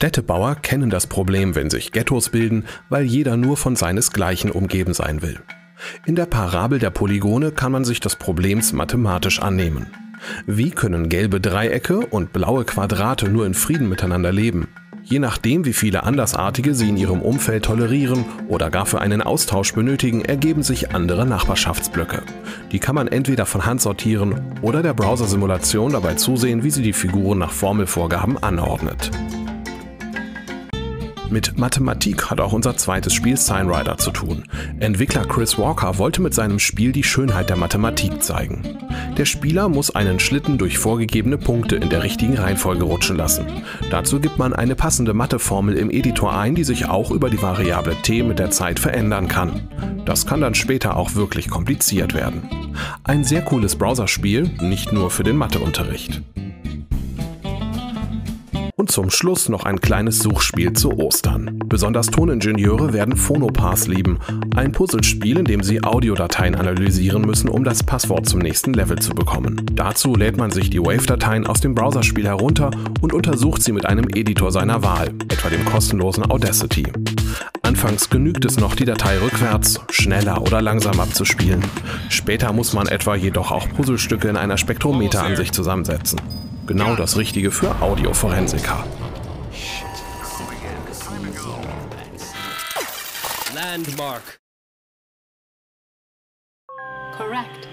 Städtebauer kennen das Problem, wenn sich Ghettos bilden, weil jeder nur von seinesgleichen umgeben sein will. In der Parabel der Polygone kann man sich des Problems mathematisch annehmen. Wie können gelbe Dreiecke und blaue Quadrate nur in Frieden miteinander leben? Je nachdem, wie viele Andersartige sie in ihrem Umfeld tolerieren oder gar für einen Austausch benötigen, ergeben sich andere Nachbarschaftsblöcke. Die kann man entweder von Hand sortieren oder der Browser-Simulation dabei zusehen, wie sie die Figuren nach Formelvorgaben anordnet. Mit Mathematik hat auch unser zweites Spiel Signrider zu tun. Entwickler Chris Walker wollte mit seinem Spiel die Schönheit der Mathematik zeigen. Der Spieler muss einen Schlitten durch vorgegebene Punkte in der richtigen Reihenfolge rutschen lassen. Dazu gibt man eine passende Matheformel im Editor ein, die sich auch über die Variable t mit der Zeit verändern kann. Das kann dann später auch wirklich kompliziert werden. Ein sehr cooles Browserspiel, nicht nur für den Matheunterricht. Und zum Schluss noch ein kleines Suchspiel zu Ostern. Besonders Toningenieure werden Phonopass lieben, ein Puzzlespiel, in dem sie Audiodateien analysieren müssen, um das Passwort zum nächsten Level zu bekommen. Dazu lädt man sich die Wave-Dateien aus dem Browserspiel herunter und untersucht sie mit einem Editor seiner Wahl, etwa dem kostenlosen Audacity. Anfangs genügt es noch, die Datei rückwärts, schneller oder langsam abzuspielen. Später muss man etwa jedoch auch Puzzlestücke in einer Spektrometeransicht zusammensetzen genau das Richtige für Audioforensiker. Landmark. Correct.